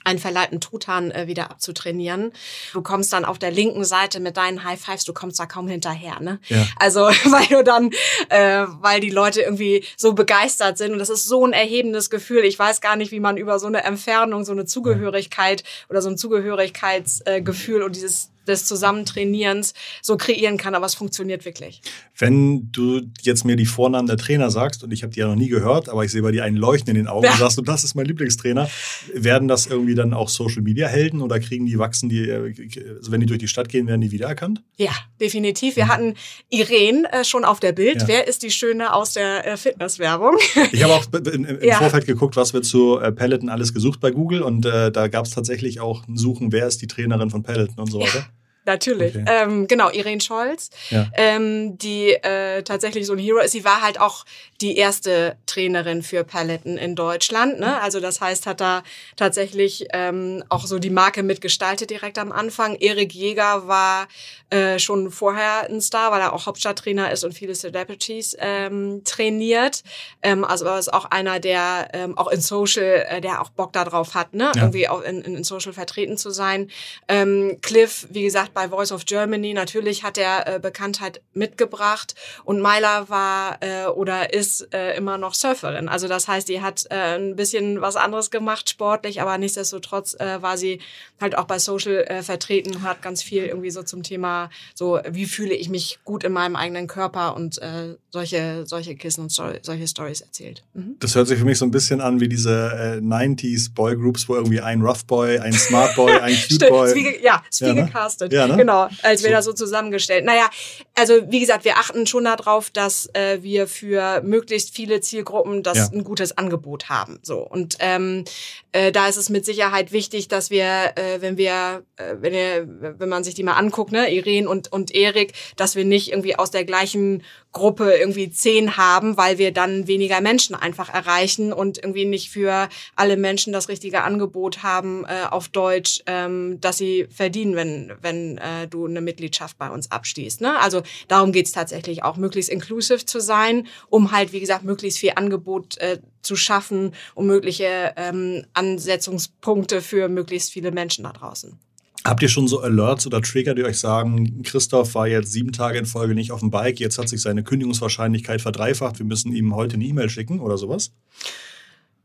einen verleihten Truthahn äh, wieder abzutrainieren. Du kommst dann auf der linken Seite mit deinen High Fives, du kommst da kaum hinterher, ne? Ja. Also weil du dann, äh, weil die Leute irgendwie so begeistert sind und das ist so ein erhebendes Gefühl. Ich weiß gar nicht, wie man über so eine Entfernung, so eine Zugehörigkeit oder so ein Zugehörigkeitsgefühl äh, und dieses des Zusammentrainierens so kreieren kann, aber es funktioniert wirklich. Wenn du jetzt mir die Vornamen der Trainer sagst, und ich habe die ja noch nie gehört, aber ich sehe bei dir einen Leuchten in den Augen ja. und sagst du, das ist mein Lieblingstrainer, werden das irgendwie dann auch Social Media Helden oder kriegen die wachsen die, also wenn die durch die Stadt gehen, werden die wiedererkannt? Ja, definitiv. Wir mhm. hatten Irene äh, schon auf der Bild. Ja. Wer ist die Schöne aus der äh, Fitnesswerbung? Ich habe auch im, im ja. Vorfeld geguckt, was wird zu äh, Peloton alles gesucht bei Google und äh, da gab es tatsächlich auch ein Suchen, wer ist die Trainerin von Peloton und so weiter. Natürlich. Okay. Ähm, genau, Irene Scholz, ja. ähm, die äh, tatsächlich so ein Hero ist. Sie war halt auch die erste Trainerin für Paletten in Deutschland. Ne? Also das heißt, hat da tatsächlich ähm, auch so die Marke mitgestaltet direkt am Anfang. Erik Jäger war äh, schon vorher ein Star, weil er auch Hauptstadttrainer ist und viele Celebrities ähm, trainiert. Ähm, also er ist auch einer, der ähm, auch in Social, äh, der auch Bock darauf hat, ne? Ja. irgendwie auch in, in Social vertreten zu sein. Ähm, Cliff, wie gesagt, bei Voice of Germany. Natürlich hat er äh, Bekanntheit mitgebracht und Myla war äh, oder ist äh, immer noch Surferin. Also das heißt, die hat äh, ein bisschen was anderes gemacht sportlich, aber nichtsdestotrotz äh, war sie halt auch bei Social äh, vertreten und hat ganz viel irgendwie so zum Thema so wie fühle ich mich gut in meinem eigenen Körper und äh, solche solche Kissen und Story, solche Stories erzählt. Mhm. Das hört sich für mich so ein bisschen an wie diese äh, 90s Boy Groups, wo irgendwie ein Rough Boy, ein Smart Boy, ein Cute Boy. ja, ist wie ja, ne? gecastet. Ja, ja, ne? Genau, als wäre das so zusammengestellt. Naja, also wie gesagt, wir achten schon darauf, dass äh, wir für möglichst viele Zielgruppen das ja. ein gutes Angebot haben. So und ähm, äh, da ist es mit Sicherheit wichtig, dass wir, äh, wenn wir, äh, wenn, ihr, wenn man sich die mal anguckt, ne, Irene und und Erik, dass wir nicht irgendwie aus der gleichen Gruppe irgendwie zehn haben, weil wir dann weniger Menschen einfach erreichen und irgendwie nicht für alle Menschen das richtige Angebot haben äh, auf Deutsch, ähm, dass sie verdienen, wenn wenn äh, du eine Mitgliedschaft bei uns abstehst. Ne? Also darum geht's tatsächlich auch, möglichst inclusive zu sein, um halt wie gesagt möglichst viel Angebot äh, zu schaffen, um mögliche ähm, Ansetzungspunkte für möglichst viele Menschen da draußen. Habt ihr schon so Alerts oder Trigger, die euch sagen, Christoph war jetzt sieben Tage in Folge nicht auf dem Bike, jetzt hat sich seine Kündigungswahrscheinlichkeit verdreifacht, wir müssen ihm heute eine E-Mail schicken oder sowas?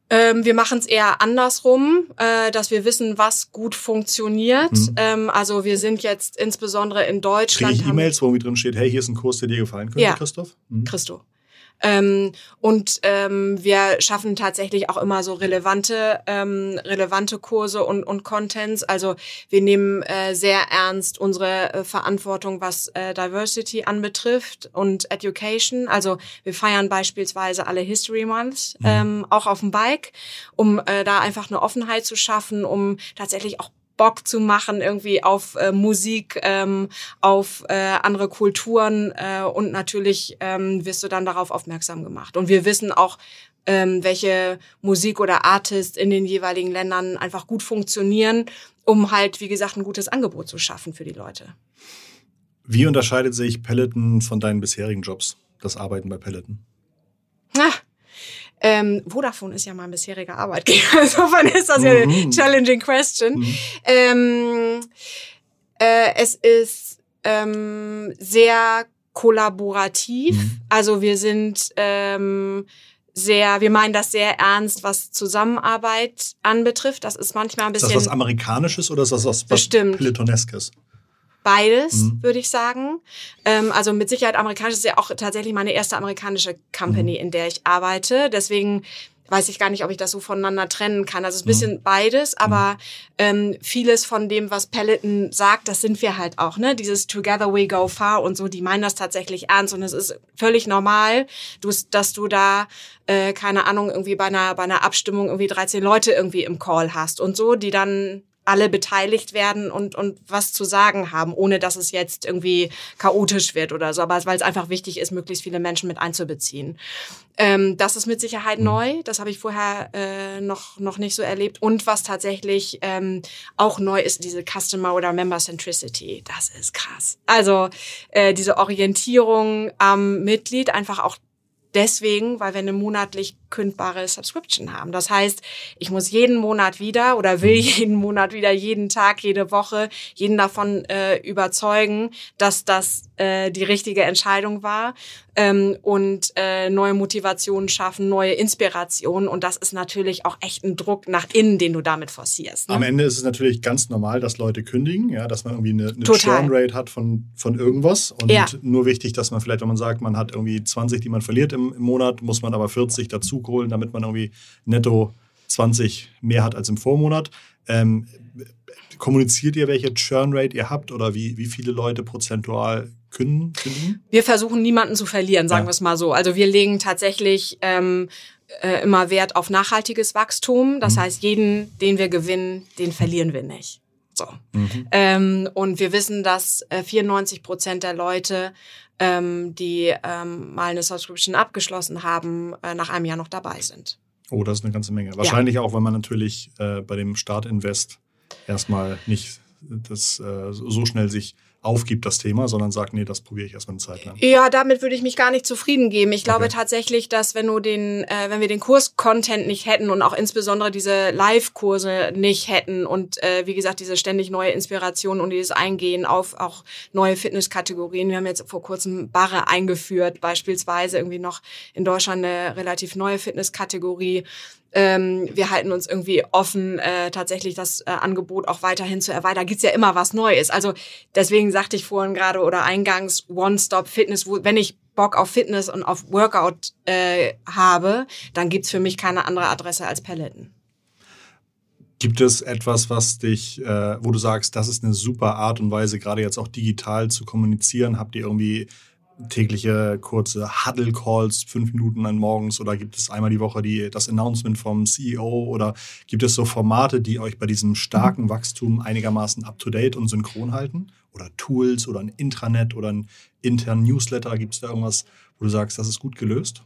Ähm, wir machen es eher andersrum, äh, dass wir wissen, was gut funktioniert. Mhm. Ähm, also wir sind jetzt insbesondere in Deutschland. Kriege ich E-Mails, wo drin steht, hey, hier ist ein Kurs, der dir gefallen könnte, ja. Christoph? Mhm. Christo. Ähm, und ähm, wir schaffen tatsächlich auch immer so relevante, ähm, relevante Kurse und, und Contents. Also wir nehmen äh, sehr ernst unsere äh, Verantwortung, was äh, Diversity anbetrifft und Education. Also wir feiern beispielsweise alle History Months, mhm. ähm, auch auf dem Bike, um äh, da einfach eine Offenheit zu schaffen, um tatsächlich auch Bock zu machen irgendwie auf äh, Musik, ähm, auf äh, andere Kulturen äh, und natürlich ähm, wirst du dann darauf aufmerksam gemacht. Und wir wissen auch, ähm, welche Musik oder Artists in den jeweiligen Ländern einfach gut funktionieren, um halt, wie gesagt, ein gutes Angebot zu schaffen für die Leute. Wie unterscheidet sich Peloton von deinen bisherigen Jobs, das Arbeiten bei Peloton? Ah, ähm, Vodafone ist ja mein bisheriger Arbeitgeber. Insofern ist das ja eine mhm. challenging question. Mhm. Ähm, äh, es ist ähm, sehr kollaborativ. Mhm. Also wir sind ähm, sehr, wir meinen das sehr ernst, was Zusammenarbeit anbetrifft. Das ist manchmal ein bisschen. Ist das was Amerikanisches oder ist das was, was Pelotoneskes? Beides, mhm. würde ich sagen. Ähm, also mit Sicherheit amerikanisch ist ja auch tatsächlich meine erste amerikanische Company, mhm. in der ich arbeite. Deswegen weiß ich gar nicht, ob ich das so voneinander trennen kann. Also es ist ein bisschen mhm. beides, aber ähm, vieles von dem, was Peloton sagt, das sind wir halt auch, ne? Dieses Together we go far und so, die meinen das tatsächlich ernst und es ist völlig normal, dass du da, äh, keine Ahnung, irgendwie bei einer, bei einer Abstimmung irgendwie 13 Leute irgendwie im Call hast und so, die dann alle beteiligt werden und, und was zu sagen haben, ohne dass es jetzt irgendwie chaotisch wird oder so, aber weil es einfach wichtig ist, möglichst viele Menschen mit einzubeziehen. Ähm, das ist mit Sicherheit mhm. neu, das habe ich vorher äh, noch, noch nicht so erlebt. Und was tatsächlich ähm, auch neu ist, diese Customer- oder Member-Centricity, das ist krass. Also äh, diese Orientierung am Mitglied, einfach auch deswegen, weil wir eine monatlich kündbare Subscription haben. Das heißt, ich muss jeden Monat wieder oder will mhm. jeden Monat wieder, jeden Tag, jede Woche, jeden davon äh, überzeugen, dass das äh, die richtige Entscheidung war ähm, und äh, neue Motivationen schaffen, neue Inspirationen. Und das ist natürlich auch echt ein Druck nach innen, den du damit forcierst. Ne? Am Ende ist es natürlich ganz normal, dass Leute kündigen, ja, dass man irgendwie eine, eine Churn-Rate hat von, von irgendwas. Und ja. nur wichtig, dass man vielleicht, wenn man sagt, man hat irgendwie 20, die man verliert im, im Monat, muss man aber 40 dazu holen, damit man irgendwie netto 20 mehr hat als im Vormonat. Ähm, kommuniziert ihr, welche Churn-Rate ihr habt oder wie, wie viele Leute prozentual kündigen? Wir versuchen niemanden zu verlieren, sagen ja. wir es mal so. Also wir legen tatsächlich ähm, äh, immer Wert auf nachhaltiges Wachstum. Das mhm. heißt, jeden, den wir gewinnen, den verlieren wir nicht. So. Mhm. Ähm, und wir wissen, dass äh, 94 Prozent der Leute, ähm, die ähm, mal eine Subscription abgeschlossen haben, äh, nach einem Jahr noch dabei sind. Oh, das ist eine ganze Menge. Wahrscheinlich ja. auch, weil man natürlich äh, bei dem Start-Invest erstmal nicht das äh, so schnell sich aufgibt, das Thema, sondern sagt, nee, das probiere ich erstmal eine Zeit lang. Ja, damit würde ich mich gar nicht zufrieden geben. Ich glaube okay. tatsächlich, dass wenn du den, äh, wenn wir den Kurs-Content nicht hätten und auch insbesondere diese Live-Kurse nicht hätten und äh, wie gesagt, diese ständig neue Inspiration und dieses Eingehen auf auch neue Fitnesskategorien. Wir haben jetzt vor kurzem Barre eingeführt, beispielsweise irgendwie noch in Deutschland eine relativ neue Fitnesskategorie. Ähm, wir halten uns irgendwie offen, äh, tatsächlich das äh, Angebot auch weiterhin zu erweitern. Da gibt's ja immer was Neues. Also deswegen sagte ich vorhin gerade oder eingangs One-Stop-Fitness, wenn ich Bock auf Fitness und auf Workout äh, habe, dann gibt's für mich keine andere Adresse als Peloton. Gibt es etwas, was dich, äh, wo du sagst, das ist eine super Art und Weise, gerade jetzt auch digital zu kommunizieren? Habt ihr irgendwie tägliche kurze Huddle-Calls, fünf Minuten an morgens oder gibt es einmal die Woche die, das Announcement vom CEO oder gibt es so Formate, die euch bei diesem starken mhm. Wachstum einigermaßen up-to-date und synchron halten? Oder Tools oder ein Intranet oder ein internen Newsletter? Gibt es da irgendwas, wo du sagst, das ist gut gelöst?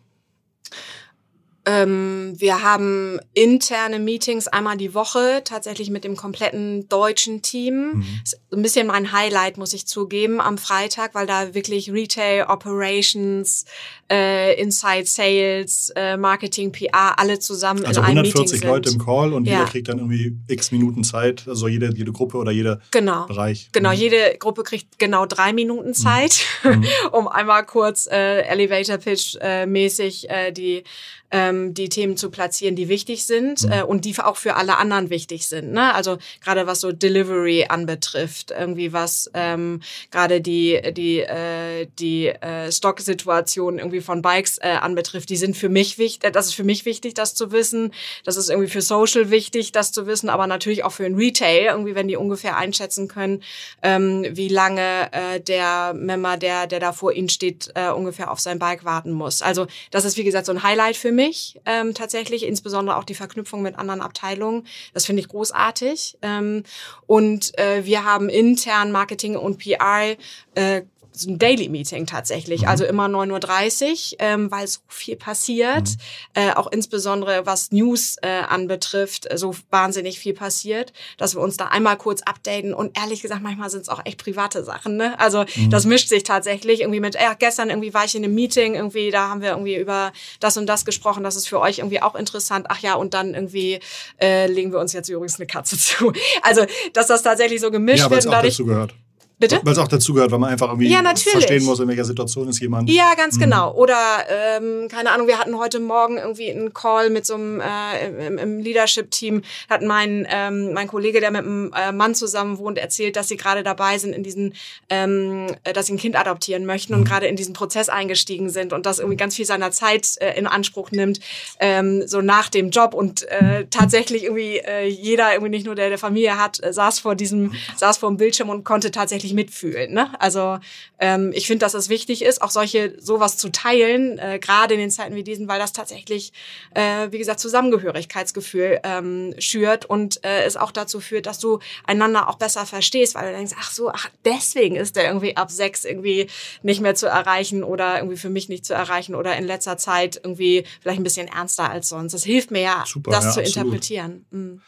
Ähm, wir haben interne Meetings einmal die Woche, tatsächlich mit dem kompletten deutschen Team. Mhm. Ein bisschen mein Highlight, muss ich zugeben, am Freitag, weil da wirklich Retail, Operations, äh, Inside Sales, äh, Marketing, PR, alle zusammen also in einem Meeting sind. 140 Leute im Call und ja. jeder kriegt dann irgendwie x Minuten Zeit, also jede, jede Gruppe oder jeder genau. Bereich. Genau, mhm. jede Gruppe kriegt genau drei Minuten mhm. Zeit, mhm. um einmal kurz äh, Elevator Pitch äh, mäßig äh, die ähm, die Themen zu platzieren, die wichtig sind mhm. äh, und die auch für alle anderen wichtig sind. Ne? Also gerade was so Delivery anbetrifft, irgendwie was ähm, gerade die die äh, die äh, Stocksituation irgendwie von Bikes äh, anbetrifft, die sind für mich wichtig. Äh, das ist für mich wichtig, das zu wissen. Das ist irgendwie für Social wichtig, das zu wissen, aber natürlich auch für ein Retail irgendwie, wenn die ungefähr einschätzen können, ähm, wie lange äh, der Member, der der da vor ihnen steht, äh, ungefähr auf sein Bike warten muss. Also das ist wie gesagt so ein Highlight für mich mich ähm, tatsächlich, insbesondere auch die Verknüpfung mit anderen Abteilungen. Das finde ich großartig. Ähm, und äh, wir haben intern Marketing und PR äh, so ein Daily Meeting tatsächlich, mhm. also immer 9.30 Uhr, ähm, weil so viel passiert, mhm. äh, auch insbesondere was News äh, anbetrifft, so wahnsinnig viel passiert, dass wir uns da einmal kurz updaten und ehrlich gesagt, manchmal sind es auch echt private Sachen, ne? Also mhm. das mischt sich tatsächlich irgendwie mit, ja, gestern irgendwie war ich in einem Meeting, irgendwie, da haben wir irgendwie über das und das gesprochen, das ist für euch irgendwie auch interessant, ach ja, und dann irgendwie äh, legen wir uns jetzt übrigens eine Katze zu. Also, dass das tatsächlich so gemischt ja, wird. Und dadurch, dazu gehört. Bitte? Weil es auch dazugehört, weil man einfach irgendwie ja, verstehen muss, in welcher Situation ist jemand. Ja, ganz mhm. genau. Oder, ähm, keine Ahnung, wir hatten heute Morgen irgendwie einen Call mit so einem äh, im, im Leadership-Team, hat mein, ähm, mein Kollege, der mit einem äh, Mann zusammen wohnt, erzählt, dass sie gerade dabei sind, in diesen, ähm, äh, dass sie ein Kind adoptieren möchten und mhm. gerade in diesen Prozess eingestiegen sind und das irgendwie ganz viel seiner Zeit äh, in Anspruch nimmt, ähm, so nach dem Job und äh, tatsächlich irgendwie äh, jeder, irgendwie nicht nur der, der Familie hat, äh, saß vor diesem, saß vor dem Bildschirm und konnte tatsächlich wirklich mitfühlen. Ne? Also ähm, ich finde, dass es wichtig ist, auch solche sowas zu teilen, äh, gerade in den Zeiten wie diesen, weil das tatsächlich, äh, wie gesagt, Zusammengehörigkeitsgefühl ähm, schürt und äh, es auch dazu führt, dass du einander auch besser verstehst, weil du denkst, ach so, ach deswegen ist der irgendwie ab sechs irgendwie nicht mehr zu erreichen oder irgendwie für mich nicht zu erreichen oder in letzter Zeit irgendwie vielleicht ein bisschen ernster als sonst. Das hilft mir ja, Super, das ja, zu absolut. interpretieren. Mhm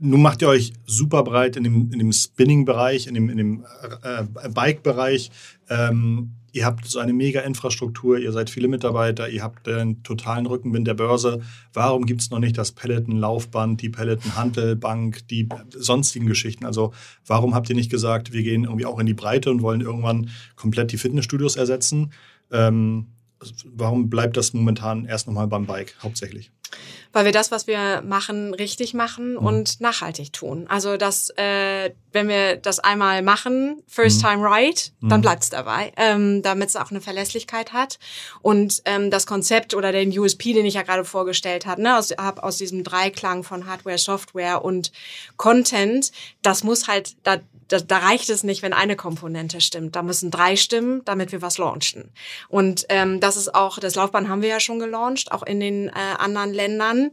nun macht ihr euch super breit in dem, in dem Spinning-Bereich, in dem, in dem äh, Bike-Bereich. Ähm, ihr habt so eine mega Infrastruktur, ihr seid viele Mitarbeiter, ihr habt den totalen Rückenwind der Börse. Warum gibt es noch nicht das Peloton-Laufband, die Peloton-Handelbank, die sonstigen Geschichten? Also warum habt ihr nicht gesagt, wir gehen irgendwie auch in die Breite und wollen irgendwann komplett die Fitnessstudios ersetzen? Ähm, warum bleibt das momentan erst nochmal beim Bike hauptsächlich? Weil wir das, was wir machen, richtig machen mhm. und nachhaltig tun. Also das, äh, wenn wir das einmal machen, first mhm. time right, dann mhm. bleibt's dabei, ähm, damit es auch eine Verlässlichkeit hat. Und ähm, das Konzept oder den USP, den ich ja gerade vorgestellt habe, ne, aus, hab aus diesem Dreiklang von Hardware, Software und Content, das muss halt, da, da, da reicht es nicht, wenn eine Komponente stimmt. Da müssen drei stimmen, damit wir was launchen. Und ähm, das ist auch, das Laufbahn haben wir ja schon gelauncht, auch in den äh, anderen Ländern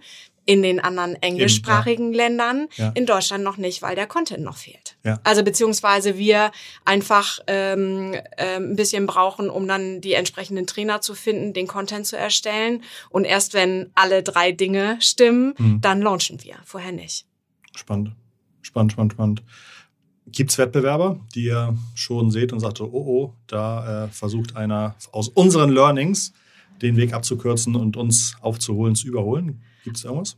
in den anderen englischsprachigen Eben, ja. Ländern, ja. in Deutschland noch nicht, weil der Content noch fehlt. Ja. Also beziehungsweise wir einfach ähm, äh, ein bisschen brauchen, um dann die entsprechenden Trainer zu finden, den Content zu erstellen. Und erst wenn alle drei Dinge stimmen, mhm. dann launchen wir. Vorher nicht. Spannend. Spannend, spannend, spannend. Gibt es Wettbewerber, die ihr schon seht und sagt, oh, oh, da äh, versucht einer aus unseren Learnings den Weg abzukürzen und uns aufzuholen, zu überholen? Gibt es irgendwas?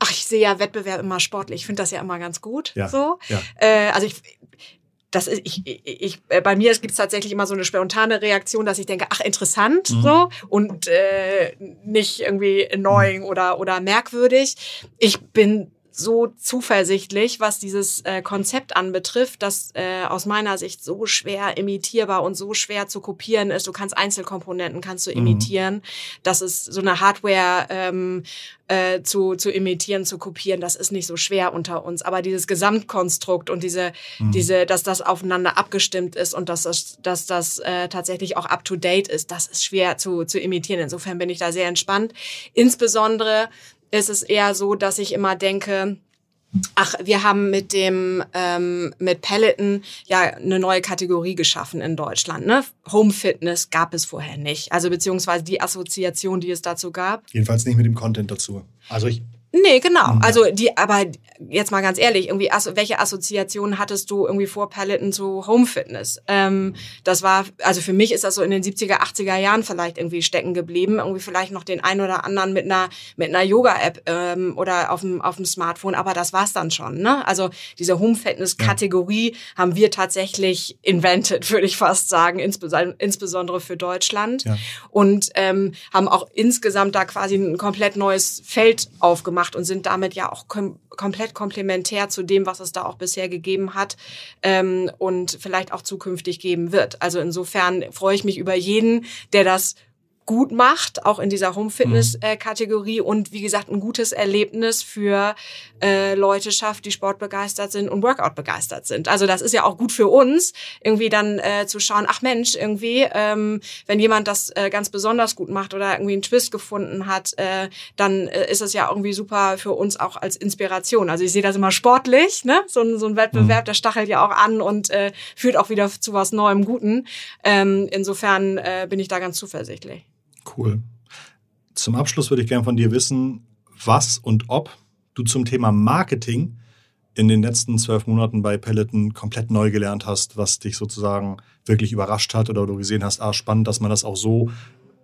Ach, ich sehe ja Wettbewerb immer sportlich. Ich finde das ja immer ganz gut. Ja, so. Ja. Äh, also ich, das ist, ich, ich, äh, bei mir gibt es tatsächlich immer so eine spontane Reaktion, dass ich denke, ach, interessant, mhm. so, und äh, nicht irgendwie annoying oder, oder merkwürdig. Ich bin so zuversichtlich, was dieses äh, Konzept anbetrifft, das äh, aus meiner Sicht so schwer imitierbar und so schwer zu kopieren ist. Du kannst Einzelkomponenten kannst du mhm. imitieren. Mhm. Das ist so eine Hardware ähm, äh, zu, zu imitieren, zu kopieren, das ist nicht so schwer unter uns. Aber dieses Gesamtkonstrukt und diese, mhm. diese, dass das aufeinander abgestimmt ist und dass das, dass das äh, tatsächlich auch up to date ist, das ist schwer zu, zu imitieren. Insofern bin ich da sehr entspannt. Insbesondere ist es eher so, dass ich immer denke, Ach, wir haben mit dem ähm, mit Peloton ja eine neue Kategorie geschaffen in Deutschland. Ne? Home Fitness gab es vorher nicht, also beziehungsweise die Assoziation, die es dazu gab. Jedenfalls nicht mit dem Content dazu. Also ich Nee, genau. Mhm. Also die, aber jetzt mal ganz ehrlich, irgendwie, welche Assoziationen hattest du irgendwie vor Paletten zu Home Fitness? Ähm, das war, also für mich ist das so in den 70er, 80er Jahren vielleicht irgendwie stecken geblieben. Irgendwie vielleicht noch den einen oder anderen mit einer, mit einer Yoga-App ähm, oder auf dem, auf dem Smartphone, aber das war's dann schon. Ne? Also diese Home Fitness-Kategorie ja. haben wir tatsächlich invented, würde ich fast sagen, insbesondere, insbesondere für Deutschland. Ja. Und ähm, haben auch insgesamt da quasi ein komplett neues Feld aufgemacht gemacht und sind damit ja auch kom komplett komplementär zu dem, was es da auch bisher gegeben hat ähm, und vielleicht auch zukünftig geben wird. Also insofern freue ich mich über jeden, der das gut macht, auch in dieser Home-Fitness-Kategorie mhm. äh, und wie gesagt ein gutes Erlebnis für äh, Leute schafft, die sportbegeistert sind und Workout begeistert sind. Also das ist ja auch gut für uns, irgendwie dann äh, zu schauen, ach Mensch, irgendwie, ähm, wenn jemand das äh, ganz besonders gut macht oder irgendwie einen Twist gefunden hat, äh, dann äh, ist es ja irgendwie super für uns auch als Inspiration. Also ich sehe das immer sportlich, ne? So, ein so ein Wettbewerb, mhm. der stachelt ja auch an und äh, führt auch wieder zu was Neuem, Guten. Ähm, insofern äh, bin ich da ganz zuversichtlich. Cool. Zum Abschluss würde ich gerne von dir wissen, was und ob du zum Thema Marketing in den letzten zwölf Monaten bei Peloton komplett neu gelernt hast, was dich sozusagen wirklich überrascht hat oder du gesehen hast, ah, spannend, dass man das auch so,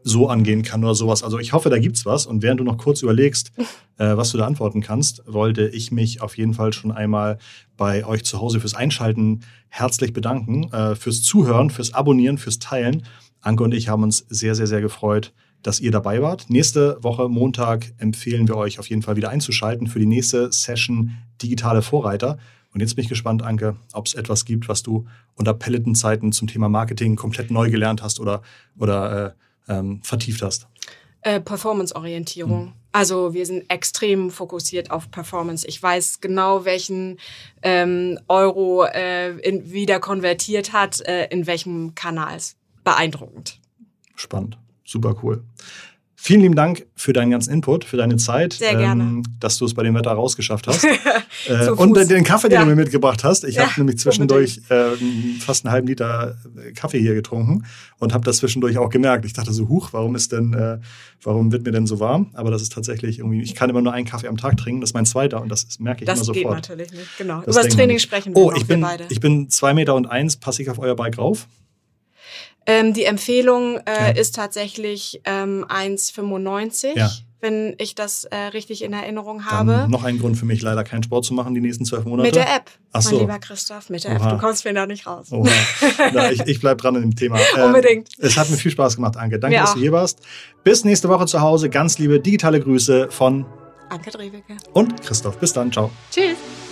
so angehen kann oder sowas. Also ich hoffe, da gibt's was. Und während du noch kurz überlegst, äh, was du da antworten kannst, wollte ich mich auf jeden Fall schon einmal bei euch zu Hause fürs Einschalten herzlich bedanken, äh, fürs Zuhören, fürs Abonnieren, fürs Teilen Anke und ich haben uns sehr, sehr, sehr gefreut, dass ihr dabei wart. Nächste Woche Montag empfehlen wir euch auf jeden Fall wieder einzuschalten für die nächste Session Digitale Vorreiter. Und jetzt bin ich gespannt, Anke, ob es etwas gibt, was du unter Pelletenzeiten zum Thema Marketing komplett neu gelernt hast oder, oder äh, ähm, vertieft hast. Äh, Performance-Orientierung. Hm. Also wir sind extrem fokussiert auf Performance. Ich weiß genau, welchen ähm, Euro äh, in, wieder konvertiert hat, äh, in welchem Kanal beeindruckend. Spannend, super cool. Vielen lieben Dank für deinen ganzen Input, für deine Zeit. Sehr gerne. Ähm, dass du es bei dem Wetter rausgeschafft hast. äh, und Fuß. den Kaffee, den Ja. du mir mitgebracht hast. Ich Ja, habe nämlich zwischendurch ähm, fast einen halben Liter äh, Kaffee hier getrunken und habe das zwischendurch auch gemerkt. Ich dachte so, huch, warum ist denn, äh, warum wird mir denn so warm? Aber das ist tatsächlich irgendwie, ich kann immer nur einen Kaffee am Tag trinken. Das ist mein zweiter und das merke ich Das immer geht sofort. natürlich nicht, genau. Das Über das Training sprechen wir Oh, ich bin, ich bin zwei Meter und eins, passe ich auf euer Bike rauf? Ähm, die Empfehlung äh, Ja. ist tatsächlich ähm, 1,95, Ja. wenn ich das äh, richtig in Erinnerung Dann habe. noch ein Grund für mich, leider keinen Sport zu machen die nächsten zwölf Monate. Mit der App, Ach so. mein lieber Christoph, mit der Oha. App. Du kommst mir da nicht raus. Na, ich, ich bleib dran an dem Thema. Ähm, Unbedingt. Es hat mir viel Spaß gemacht, Anke. Danke, dass du hier warst. Bis nächste Woche zu Hause. Ganz liebe digitale Grüße von Anke Drewicke. und Christoph. Bis dann. Ciao. Tschüss.